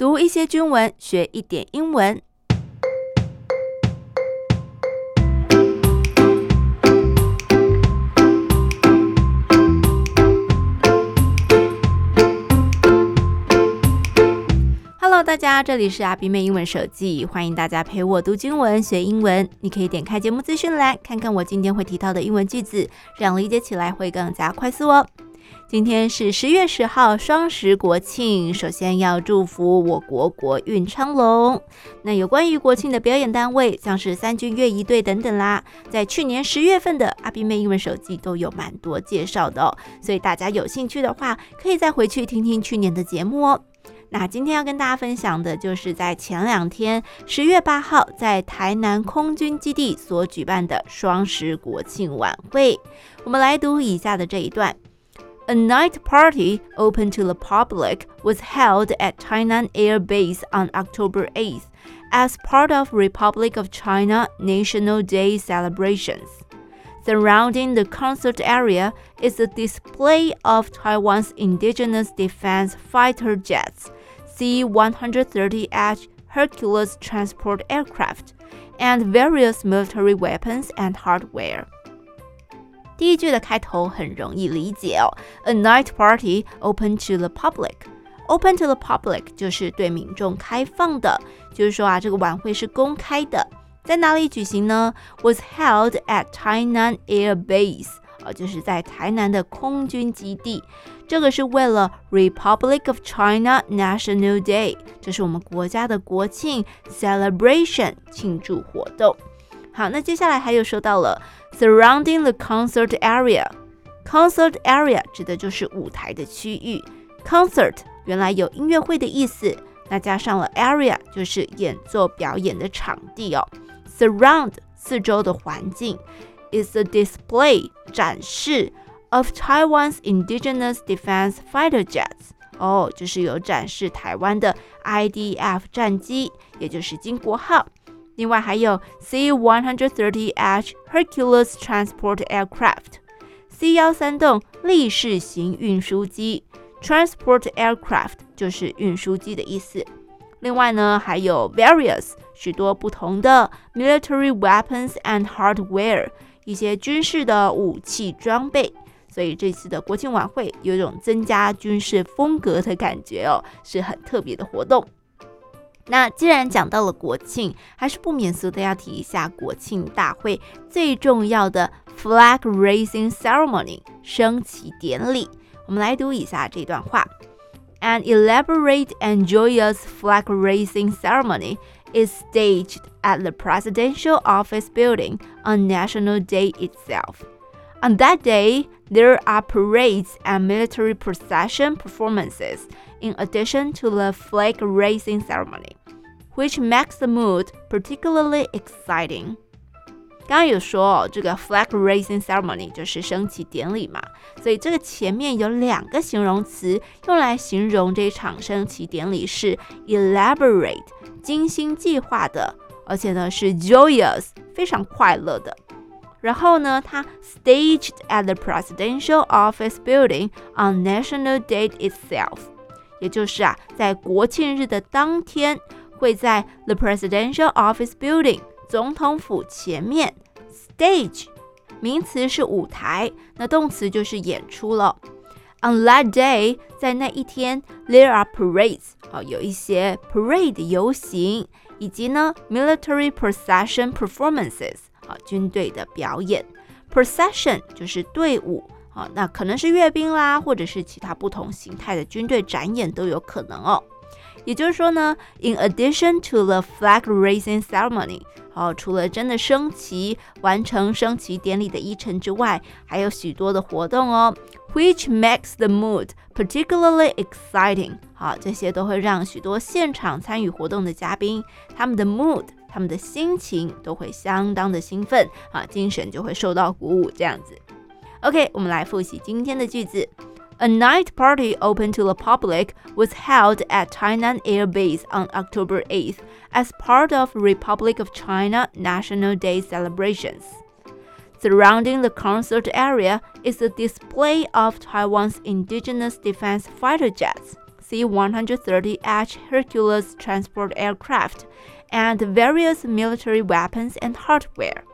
读一些军文，学一点英文。Hello，大家，这里是阿比妹英文手记，欢迎大家陪我读经文学英文。你可以点开节目资讯栏，看看我今天会提到的英文句子，这样理解起来会更加快速哦。今天是十月十号，双十国庆。首先要祝福我国国运昌隆。那有关于国庆的表演单位，像是三军乐仪队等等啦，在去年十月份的阿比妹英文手记都有蛮多介绍的哦。所以大家有兴趣的话，可以再回去听听去年的节目哦。那今天要跟大家分享的就是在前两天，十月八号在台南空军基地所举办的双十国庆晚会。我们来读以下的这一段：A night party open to the public was held at Tainan Air Base on October 8th as part of Republic of China National Day celebrations. Surrounding the concert area is a display of Taiwan's indigenous defense fighter jets. C-130H Hercules transport aircraft and various military weapons and hardware。第一句的开头很容易理解哦，A night party open to the public。Open to the public 就是对民众开放的，就是说啊，这个晚会是公开的。在哪里举行呢？Was held at Tainan Air Base。啊，就是在台南的空军基地，这个是为了 Republic of China National Day，这是我们国家的国庆 celebration 庆祝活动。好，那接下来还有说到了 surrounding the concert area，concert area 指的就是舞台的区域，concert 原来有音乐会的意思，那加上了 area 就是演奏表演的场地哦，surround 四周的环境。is a display 展示 of Taiwan's indigenous defense fighter jets。哦，就是有展示台湾的 IDF 战机，也就是经国号。 另外还有 C-130H Hercules transport aircraft。C 幺三栋立式型运输机，transport aircraft 就是运输机的意思。另外呢，还有 various 许多不同的 military weapons and hardware。一些军事的武器装备，所以这次的国庆晚会有一种增加军事风格的感觉哦，是很特别的活动。那既然讲到了国庆，还是不免俗的要提一下国庆大会最重要的 flag raising ceremony 升旗典礼。我们来读以下这段话：An elaborate and joyous flag raising ceremony is staged at the Presidential Office Building on National Day itself. On that day, there are parades and military procession performances in addition to the flag raising ceremony, which makes the mood particularly exciting. 刚刚有说哦，这个 flag raising ceremony 就是升旗典礼嘛，所以这个前面有两个形容词用来形容这场升旗典礼是 elaborate 精心计划的，而且呢是 joyous 非常快乐的。然后呢，它 staged at the presidential office building on National Day itself， 也就是啊，在国庆日的当天会在 the presidential office building。总统府前面，stage，名词是舞台，那动词就是演出了。On that day，在那一天，there are parades，啊，有一些 parade 游行，以及呢 military procession performances，啊，军队的表演。procession 就是队伍，那可能是阅兵啦，或者是其他不同形态的军队展演都有可能哦。也就是说呢，in addition to the flag raising ceremony，哦，除了真的升旗、完成升旗典礼的议程之外，还有许多的活动哦，which makes the mood particularly exciting。好，这些都会让许多现场参与活动的嘉宾，他们的 mood，他们的心情都会相当的兴奋，啊，精神就会受到鼓舞，这样子。OK，我们来复习今天的句子。A night party open to the public was held at Tainan Air Base on October 8th as part of Republic of China National Day celebrations. Surrounding the concert area is a display of Taiwan's indigenous defense fighter jets, C-130H Hercules transport aircraft and various military weapons and hardware.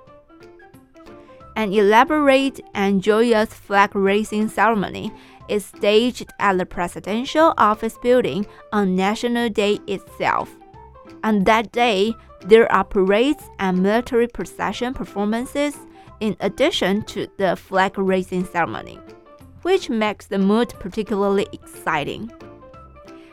An elaborate and joyous flag raising ceremony is staged at the Presidential Office Building on National Day itself. On that day, there are parades and military procession performances in addition to the flag raising ceremony, which makes the mood particularly exciting.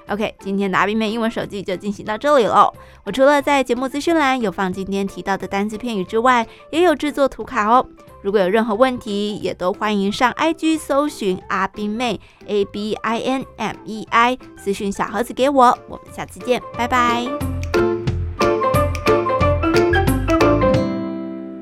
OK，今天的阿冰妹英文手记就进行到这里喽。我除了在节目资讯栏有放今天提到的单词片语之外，也有制作图卡哦。 如果有任何问题，也都欢迎上 IG 搜寻阿冰妹 A B I N M E I 私讯小盒子给我。我们下次见，拜拜。